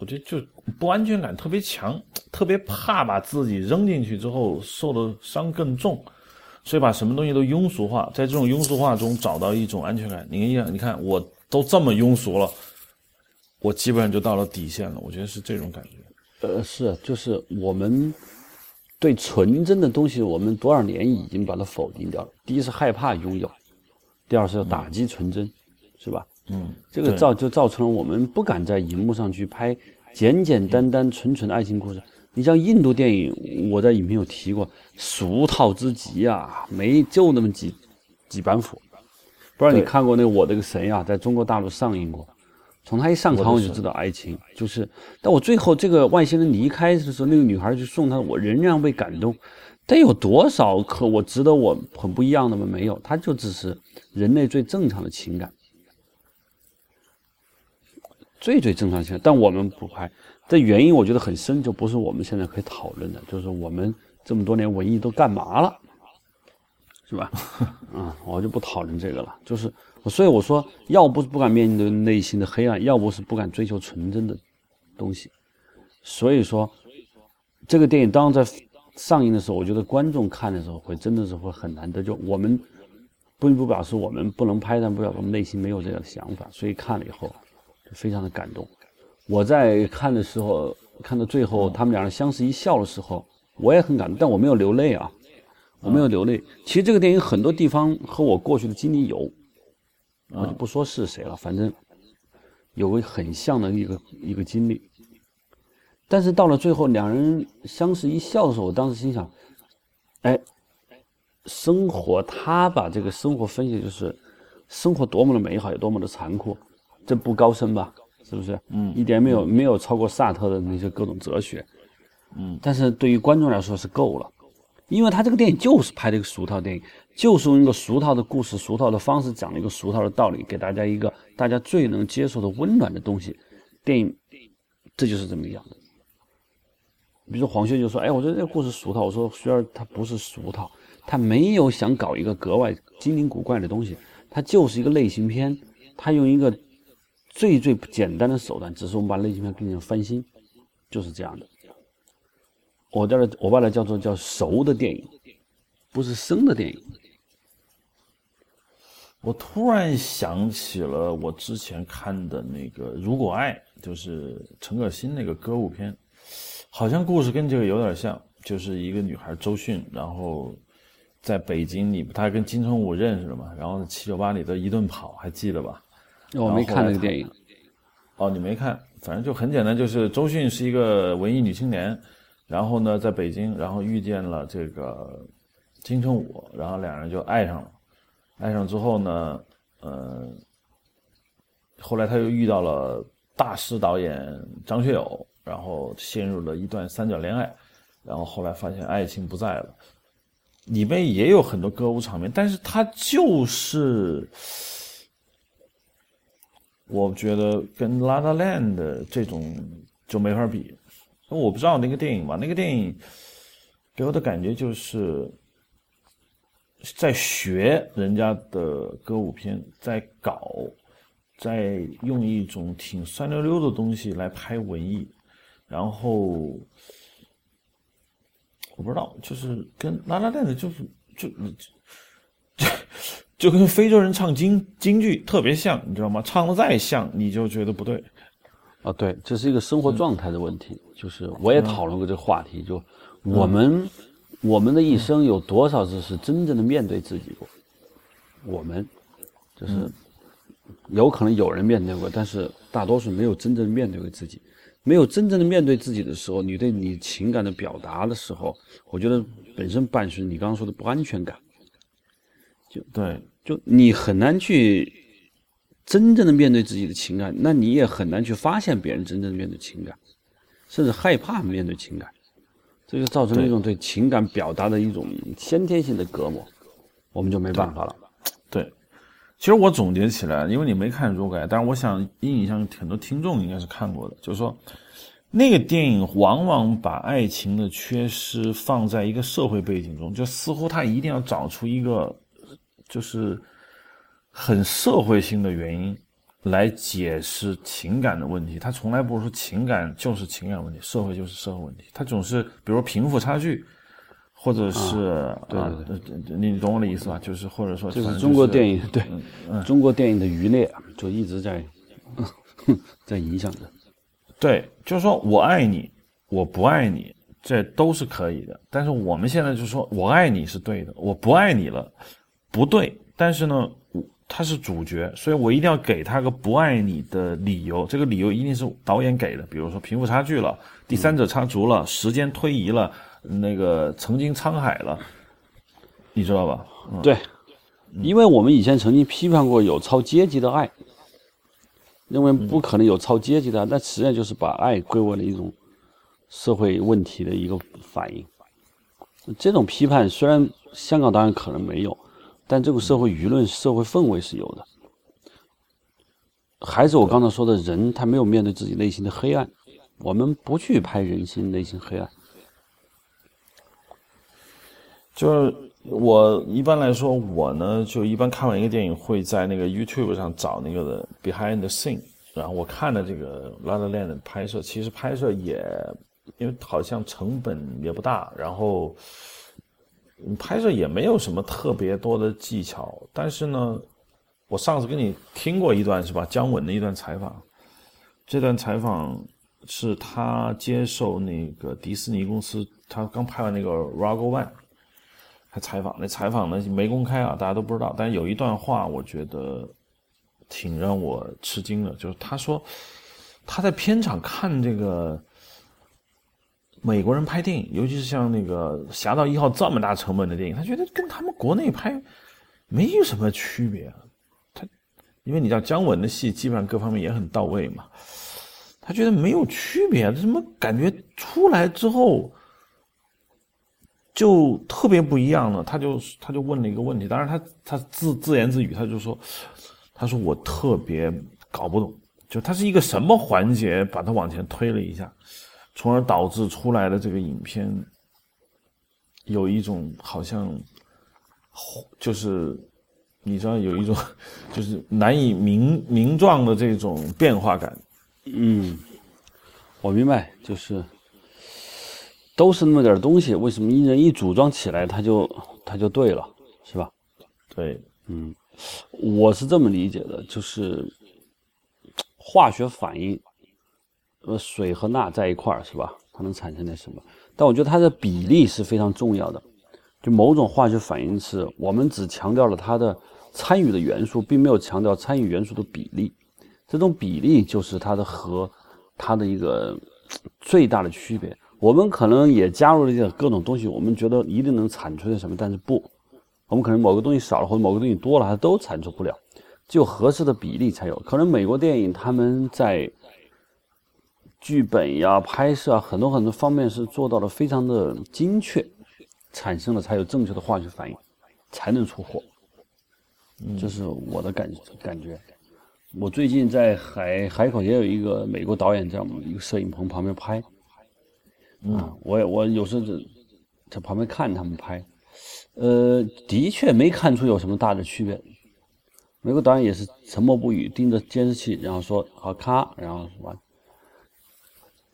我觉得就不安全感特别强，特别怕把自己扔进去之后受的伤更重，所以把什么东西都庸俗化，在这种庸俗化中找到一种安全感。你看，你看，我都这么庸俗了，我基本上就到了底线了。我觉得是这种感觉。呃，是，就是我们对纯真的东西，我们多少年已经把它否定掉了。第一是害怕拥有，第二是要打击纯真，是吧？嗯，这个造就造成了我们不敢在荧幕上去拍简简单单、纯纯的爱情故事。你像印度电影，我在影评有提过，俗套之极啊，没就那么几几板斧。不知道你看过那个《我的个神呀》，在中国大陆上映过。从他一上场我就知道爱情就是，但我最后这个外星人离开的时候，那个女孩去送他，我仍然被感动。但有多少可我值得我很不一样的吗？没有，他就只是人类最正常的情感。最最正常情感，但我们不拍，这原因我觉得很深，就不是我们现在可以讨论的。就是我们这么多年文艺都干嘛了，是吧？啊，我就不讨论这个了。就是，所以我说，要不是不敢面对内心的黑暗，要不是不敢追求纯真的东西。所以说，这个电影当在上映的时候，我觉得观众看的时候会真的是会很难得。就我们并不表示我们不能拍，但不表示我们内心没有这样的想法。所以看了以后。就非常的感动，我在看的时候，看到最后他们两人相视一笑的时候，我也很感动，但我没有流泪啊，我没有流泪。其实这个电影很多地方和我过去的经历有，我就不说是谁了，反正有个很像的一个一个经历。但是到了最后，两人相视一笑的时候，我当时心想：哎，生活，他把这个生活分析就是生活多么的美好，有多么的残酷，这不高深吧？是不是？嗯，一点没有没有超过萨特的那些各种哲学。嗯，但是对于观众来说是够了，因为他这个电影就是拍的一个俗套电影，就是用一个俗套的故事、俗套的方式讲了一个俗套的道理，给大家一个大家最能接受的温暖的东西。电影，这就是这么样的。比如说黄轩就说：“哎，我觉得这个故事俗套。”我说：“轩儿，他不是俗套，他没有想搞一个格外精灵古怪的东西，他就是一个类型片。他用一个最最简单的手段，只是我们把类型片给你翻新，就是这样的。我叫的，我把它叫做叫熟的电影，不是生的电影。我突然想起了我之前看的那个《如果爱》，就是陈可辛那个歌舞片。”好像故事跟这个有点像，就是一个女孩周迅，然后在北京里，她跟金城武认识了嘛，然后七九八里头一顿跑，还记得吧？我没看那个电影。哦，你没看？反正就很简单，就是周迅是一个文艺女青年，然后呢，在北京，然后遇见了这个金城武，然后两人就爱上了。爱上之后呢，呃，后来他又遇到了大师导演张学友。然后陷入了一段三角恋爱，然后后来发现爱情不在了，里面也有很多歌舞场面，但是它就是，我觉得跟《La La Land》这种就没法比。我不知道那个电影吧，那个电影给我的感觉就是在学人家的歌舞片，在搞，在用一种挺酸溜溜的东西来拍文艺。然后我不知道，就是跟拉拉链的，就是就就就跟非洲人唱京京剧特别像，你知道吗？唱的再像，你就觉得不对。啊，对，这是一个生活状态的问题。就是我也讨论过这个话题，就我们我们的一生有多少次是真正的面对自己过？我们就是有可能有人面对过，但是大多数没有真正面对过自己。没有真正的面对自己的时候，你对你情感的表达的时候，我觉得本身伴随你刚刚说的不安全感。就对，就你很难去真正的面对自己的情感，那你也很难去发现别人真正的面对情感，甚至害怕面对情感，这就造成了一种对情感表达的一种先天性的隔膜，我们就没办法了。对。其实我总结起来，因为你没看《如改》，但是我想印象很多听众应该是看过的。就是说，那个电影往往把爱情的缺失放在一个社会背景中，就似乎他一定要找出一个就是很社会性的原因来解释情感的问题。他从来不是说情感就是情感问题，社会就是社会问题。他总是比如贫富差距。或者是对对对，你懂我的意思吧？就是或者说，就是中国电影对中国电影的余孽就一直在 在影响着。对，就是说我爱你，我不爱你，这都是可以的。但是我们现在就是说我爱你是对的，我不爱你了不对。但是呢，他是主角，所以我一定要给他个不爱你的理由。这个理由一定是导演给的，比如说贫富差距了，第三者插足了，时间推移了。那个曾经沧海了，你知道吧？对，因为我们以前曾经批判过有超阶级的爱，认为不可能有超阶级的，那实际上就是把爱归为了一种社会问题的一个反应。这种批判虽然香港当然可能没有，但这个社会舆论、社会氛围是有的。还是我刚才说的人，他没有面对自己内心的黑暗，我们不去拍人心内心黑暗。就是我一般来说，我呢就一般看完一个电影，会在那个 YouTube 上找那个 Behind the Scene，然后我看了这个《La La Land》的拍摄，其实拍摄也因为好像成本也不大，然后拍摄也没有什么特别多的技巧，但是呢，我上次跟你听过一段是吧？姜文的一段采访，这段采访是他接受那个迪士尼公司，他刚拍完那个《r o g o One》。他采访，那采访呢没公开啊，大家都不知道。但是有一段话，我觉得挺让我吃惊的，就是他说他在片场看这个美国人拍电影，尤其是像那个《侠盗一号》这么大成本的电影，他觉得跟他们国内拍没有什么区别。他因为你知道姜文的戏基本上各方面也很到位嘛，他觉得没有区别，怎么感觉出来之后？就特别不一样了，他就他就问了一个问题，当然他他自自言自语，他就说，他说我特别搞不懂，就他是一个什么环节把他往前推了一下，从而导致出来的这个影片有一种好像，就是你知道有一种就是难以名名状的这种变化感。嗯，我明白，就是。都是那么点东西，为什么一人一组装起来，它就它就对了，是吧？对，嗯，我是这么理解的，就是化学反应，呃，水和钠在一块儿，是吧？它能产生点什么？但我觉得它的比例是非常重要的。就某种化学反应是我们只强调了它的参与的元素，并没有强调参与元素的比例。这种比例就是它的和它的一个最大的区别。我们可能也加入了一些各种东西，我们觉得一定能产出点什么，但是不，我们可能某个东西少了或者某个东西多了，它都产出不了，只有合适的比例才有。可能美国电影他们在剧本呀、拍摄啊很多很多方面是做到了非常的精确，产生了才有正确的化学反应，才能出货。这是我的感感觉。我最近在海海口也有一个美国导演在我们一个摄影棚旁边拍。嗯，我我有时候在在旁边看他们拍，呃，的确没看出有什么大的区别。美国导演也是沉默不语，盯着监视器，然后说“好咔”，然后完。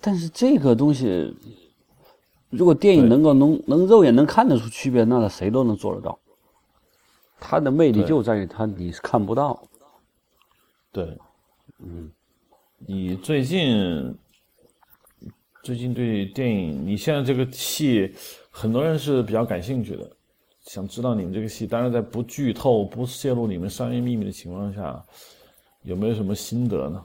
但是这个东西，如果电影能够能能肉眼能看得出区别，那谁都能做得到。它的魅力就在于它你是看不到。对，嗯，你最近。最近对电影，你现在这个戏，很多人是比较感兴趣的，想知道你们这个戏。当然，在不剧透、不泄露你们商业秘密的情况下，有没有什么心得呢？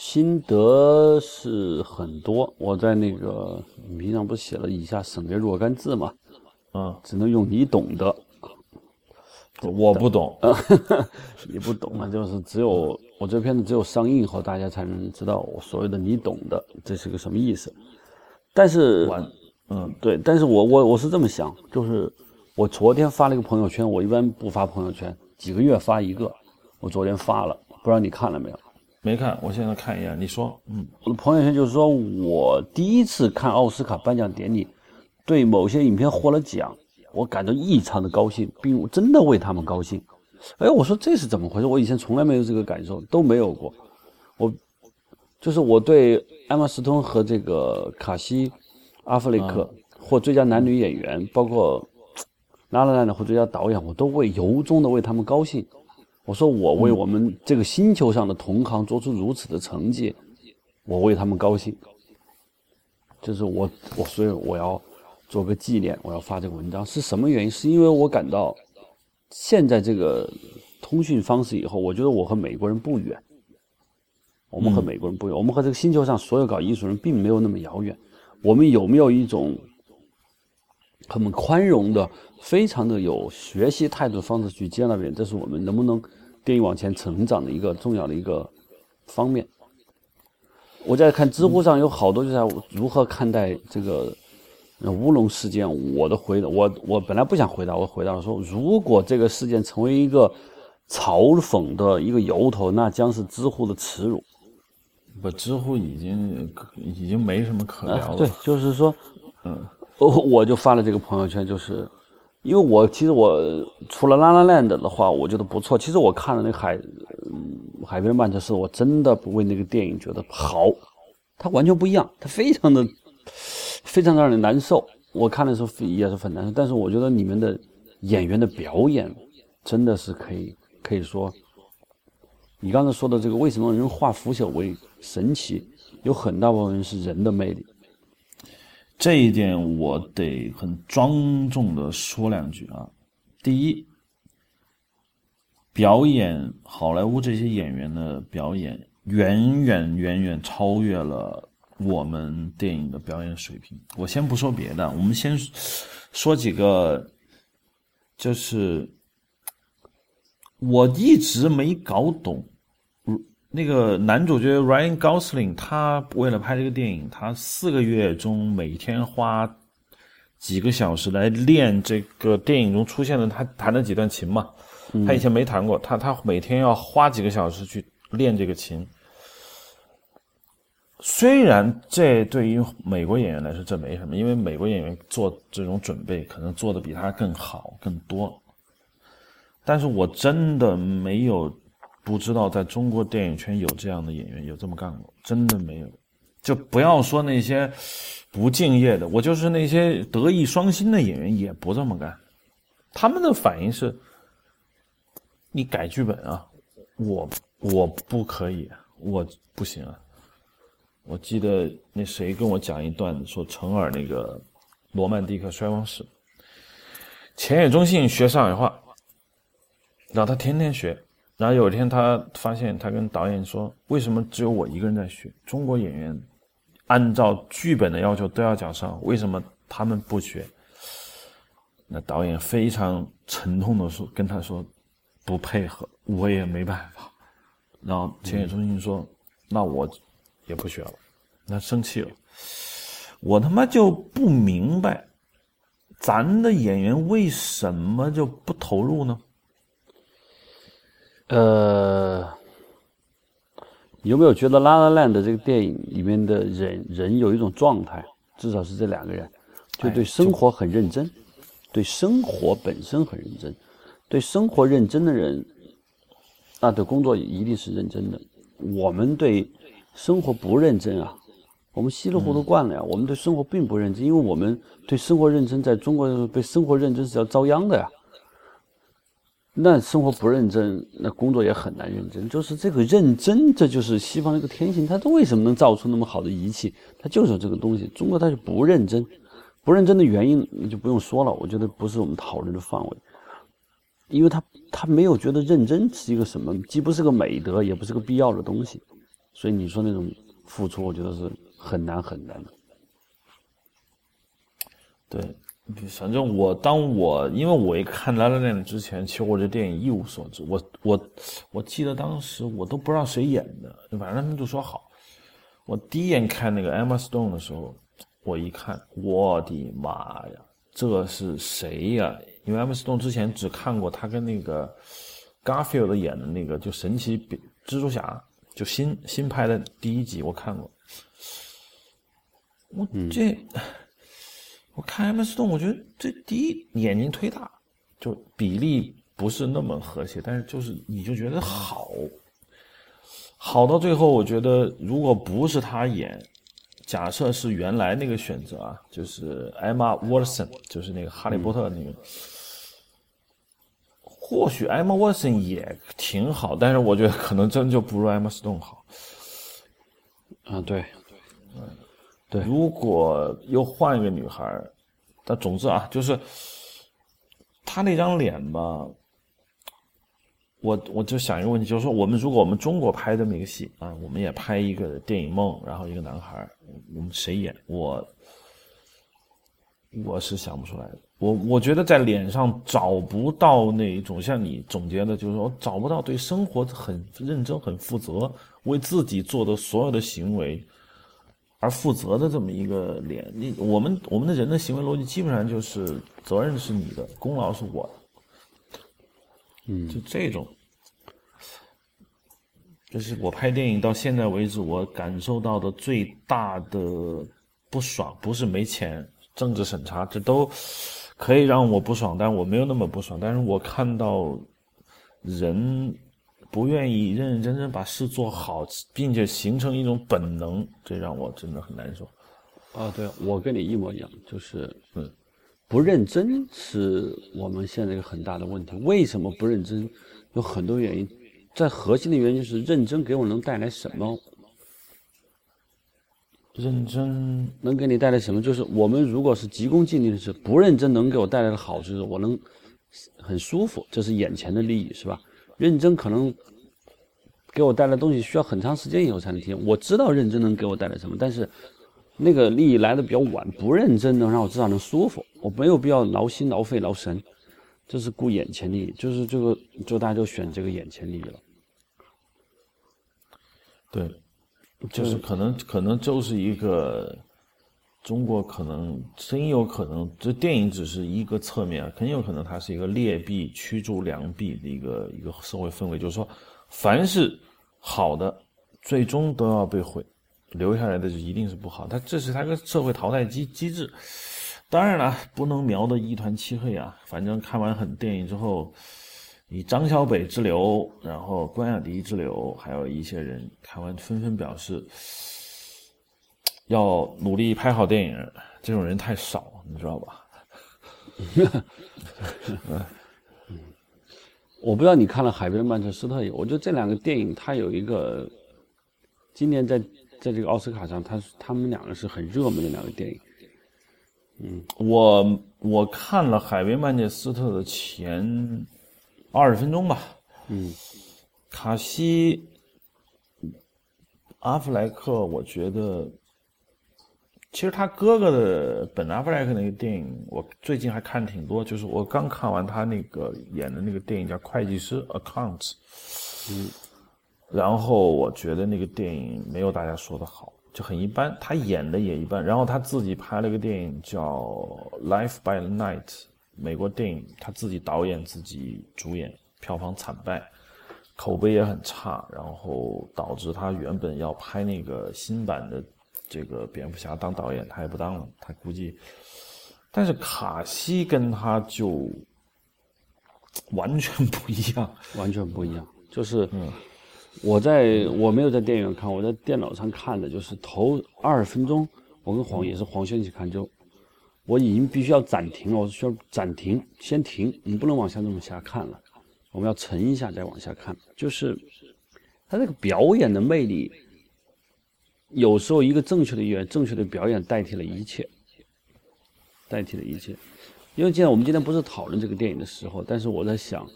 心得是很多。我在那个名上不是写了以下省略若干字吗？啊，只能用你懂的。我不懂，你不懂啊，就是只有我这片子只有上映后，大家才能知道我所谓的你懂的这是个什么意思。但是，嗯，对，但是我我我是这么想，就是我昨天发了一个朋友圈，我一般不发朋友圈，几个月发一个，我昨天发了，不知道你看了没有？没看，我现在看一眼。你说，嗯，我的朋友圈就是说我第一次看奥斯卡颁奖典礼，对某些影片获了奖。我感到异常的高兴，并真的为他们高兴。哎，我说这是怎么回事？我以前从来没有这个感受，都没有过。我就是我对艾玛斯通和这个卡西阿弗雷克或最佳男女演员，包括拉拉兰的或最佳导演，我都会由衷的为他们高兴。我说我为我们这个星球上的同行做出如此的成绩，我为他们高兴。就是我我所以我要。做个纪念，我要发这个文章是什么原因？是因为我感到，现在这个通讯方式以后，我觉得我和美国人不远。我们和美国人不远，我们和这个星球上所有搞艺术人并没有那么遥远。我们有没有一种很宽容的、非常的有学习态度的方式去接纳别人？这是我们能不能电影往前成长的一个重要的一个方面。我在看知乎上有好多就在如何看待这个。乌龙事件，我的回答，我我本来不想回答，我回答了说，如果这个事件成为一个嘲讽的一个由头，那将是知乎的耻辱。不，知乎已经已经没什么可聊了。对，就是说，嗯，我我就发了这个朋友圈，就是因为我其实我除了《拉拉 land》的话，我觉得不错。其实我看了那个海，嗯，海边曼彻斯，我真的不为那个电影觉得好，它完全不一样，它非常的。非常的让人难受，我看的时候也是很难受。但是我觉得你们的演员的表演真的是可以，可以说，你刚才说的这个为什么人化腐朽为神奇，有很大部分是人的魅力。这一点我得很庄重的说两句啊。第一，表演好莱坞这些演员的表演，远远远远超越了我们电影的表演水平。我先不说别的，我们先说几个，就是我一直没搞懂。那个男主角 Ryan Gosling，他为了拍这个电影，他四个月中每天花几个小时来练这个电影中出现的他弹的几段琴嘛。他以前没弹过，他他每天要花几个小时去练这个琴。虽然这对于美国演员来说这没什么，因为美国演员做这种准备可能做的比他更好更多。但是我真的没有。不知道在中国电影圈有这样的演员有这么干过，真的没有。就不要说那些不敬业的，我就是那些德艺双馨的演员也不这么干。他们的反应是：你改剧本啊，我我不可以，我不行啊。我记得那谁跟我讲一段，说成尔那个《罗曼蒂克衰亡史》，前野忠信学上海话，让他天天学。然后有一天，他发现他跟导演说：“为什么只有我一个人在学？中国演员按照剧本的要求都要讲上，为什么他们不学？”那导演非常沉痛的说：“跟他说，不配合，我也没办法。”然后千野忠信说：“那我也不学了。”那生气了。我他妈就不明白，咱的演员为什么就不投入呢？呃，有没有觉得《拉拉烂》的这个电影里面的人人有一种状态？至少是这两个人，就对生活很认真，对生活本身很认真，对生活认真的人，那对工作一定是认真的。我们对生活不认真啊，我们稀里糊涂惯了呀。我们对生活并不认真，因为我们对生活认真，在中国被生活认真是要遭殃的呀。那生活不认真，那工作也很难认真。就是这个认真，这就是西方的一个天性。他为什么能造出那么好的仪器？他就是这个东西。中国他就不认真，不认真的原因就不用说了。我觉得不是我们讨论的范围，因为他他没有觉得认真是一个什么，既不是个美德，也不是个必要的东西。所以你说那种付出，我觉得是很难很难的。对。反正我当我因为我一看《拉拉链》之前，其实我对电影一无所知。我我我记得当时我都不知道谁演的，反正他们就说好。我第一眼看那个 Emma Stone 的时候，我一看，我的妈呀，这是谁呀？因为 Emma Stone 之前只看过他跟那个 Garfield 演的那个就神奇蜘蛛侠，就新新拍的第一集我看过。我这。我看 M S 动，我觉得这第一眼睛忒大，就比例不是那么和谐，但是就是你就觉得好，好到最后，我觉得如果不是他演，假设是原来那个选择啊，就是 Emma Watson，就是那个哈利波特那个，或许 Emma Watson 也挺好，但是我觉得可能真就不如 M S 动好。啊，对。对，对如果又换一个女孩但总之啊，就是她那张脸吧，我我就想一个问题，就是说，我们如果我们中国拍这么一个戏啊，我们也拍一个电影梦，然后一个男孩我们谁演？我我是想不出来的。我我觉得在脸上找不到那一种像你总结的，就是说找不到对生活很认真、很负责，为自己做的所有的行为。而负责的这么一个脸，你我们我们的人的行为逻辑基本上就是责任是你的，功劳是我的，嗯，就这种，就是我拍电影到现在为止我感受到的最大的不爽，不是没钱，政治审查，这都可以让我不爽，但我没有那么不爽，但是我看到人。不愿意认认真真把事做好，并且形成一种本能，这让我真的很难受。啊，对，我跟你一模一样，就是嗯，不认真是我们现在一个很大的问题。为什么不认真？有很多原因，在核心的原因是认真给我能带来什么？认真能给你带来什么？就是我们如果是急功近利的事，不认真能给我带来的好处是我能很舒服，这是眼前的利益，是吧？认真可能给我带来东西需要很长时间以后才能体验。我知道认真能给我带来什么，但是那个利益来的比较晚，不认真能让我至少能舒服，我没有必要劳心劳肺劳神，这是顾眼前利益，就是这个就大家就选这个眼前利益了。对，就是可能可能就是一个中国可能真有可能，这电影只是一个侧面，很有可能它是一个劣币驱逐良币的一个一个社会氛围，就是说，凡是好的，最终都要被毁，留下来的就一定是不好，它这是它个社会淘汰机机制。当然了，不能描得一团漆黑啊。反正看完很电影之后。以张小北之流，然后关雅迪之流，还有一些人看完纷纷表示要努力拍好电影。这种人太少，你知道吧？我不知道你看了《海边的曼彻斯特》以后，我觉得这两个电影它有一个今年在在这个奥斯卡上，它他们两个是很热门的两个电影。嗯，我我看了《海边曼彻斯特》的前。二十分钟吧。嗯，卡西，阿弗莱克，我觉得，其实他哥哥的本阿弗莱克那个电影，我最近还看挺多。就是我刚看完他那个演的那个电影叫《会计师》（Accounts）。嗯，然后我觉得那个电影没有大家说的好，就很一般。他演的也一般。然后他自己拍了个电影叫《Life by the Night》。美国电影，他自己导演、自己主演，票房惨败，口碑也很差，然后导致他原本要拍那个新版的这个蝙蝠侠当导演，他也不当了。他估计，但是卡西跟他就完全不一样，完全不一样。就是我在我没有在电影院看，我在电脑上看的，就是头二十分钟，我跟黄也是黄轩一起看就。我已经必须要暂停了，我需要暂停，先停，你不能往下这么下看了，我们要沉一下再往下看。就是他这个表演的魅力，有时候一个正确的演员、正确的表演代替了一切，代替了一切。因为既然我们今天不是讨论这个电影的时候，但是我在想，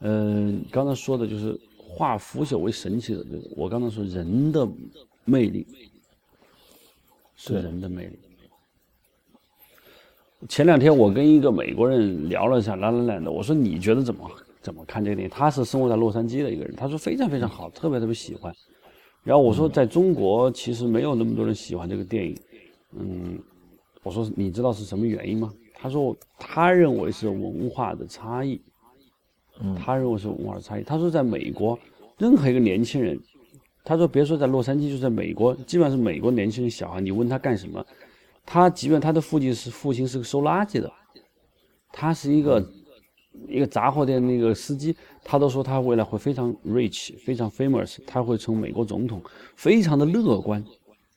嗯，刚才说的就是化腐朽为神奇的，就是我刚才说人的魅力，是人的魅力。前两天我跟一个美国人聊了一下《La La Land》，我说你觉得怎么怎么看这个电影？他是生活在洛杉矶的一个人，他说非常非常好，特别特别喜欢。然后我说在中国其实没有那么多人喜欢这个电影，嗯，我说你知道是什么原因吗？他说他认为是文化的差异，嗯，他认为是文化的差异。他说在美国，任何一个年轻人，他说别说在洛杉矶，就在美国，基本上是美国年轻人小孩，你问他干什么？他即便他的父亲是父亲是个收垃圾的，他是一个一个杂货店那个司机，他都说他未来会非常 rich，非常 famous，他会成美国总统，非常的乐观。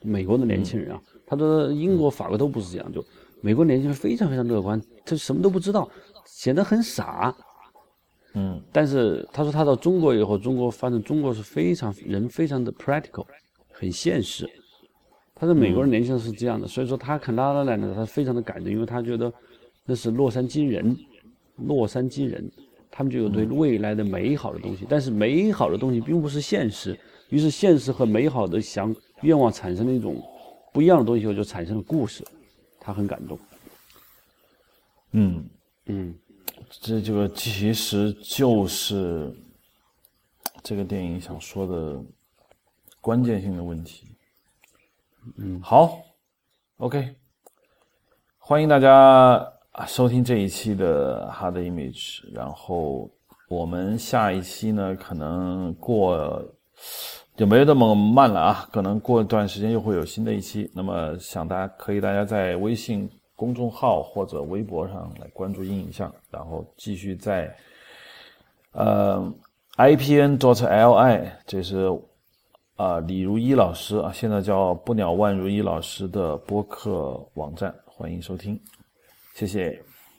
美国的年轻人啊，他说英国、法国都不是这样，就美国年轻人非常非常乐观，他什么都不知道，显得很傻。嗯，但是他说他到中国以后，中国发现中国是非常人非常的 practical，很现实。他说美国人，年轻人是这样的，所以说他看拉拉来呢，他非常的感动，因为他觉得那是洛杉矶人，洛杉矶人，他们就有对未来的美好的东西，但是美好的东西并不是现实，于是现实和美好的想愿望产生了一种不一样的东西后，就产生了故事，他很感动。嗯。嗯，这这个其实就是这个电影想说的关键性的问题。嗯，好，OK，欢迎大家啊收听这一期的 Hard Image。然后我们下一期呢，可能过就没有那么慢了啊，可能过一段时间又会有新的一期。那么想大家可以大家在微信公众号或者微博上来关注音影像，然后继续在呃 IPN.DOT.LI，这是。啊，李如一老师啊，现在叫不鸟万如一老师的播客网站，欢迎收听，谢谢。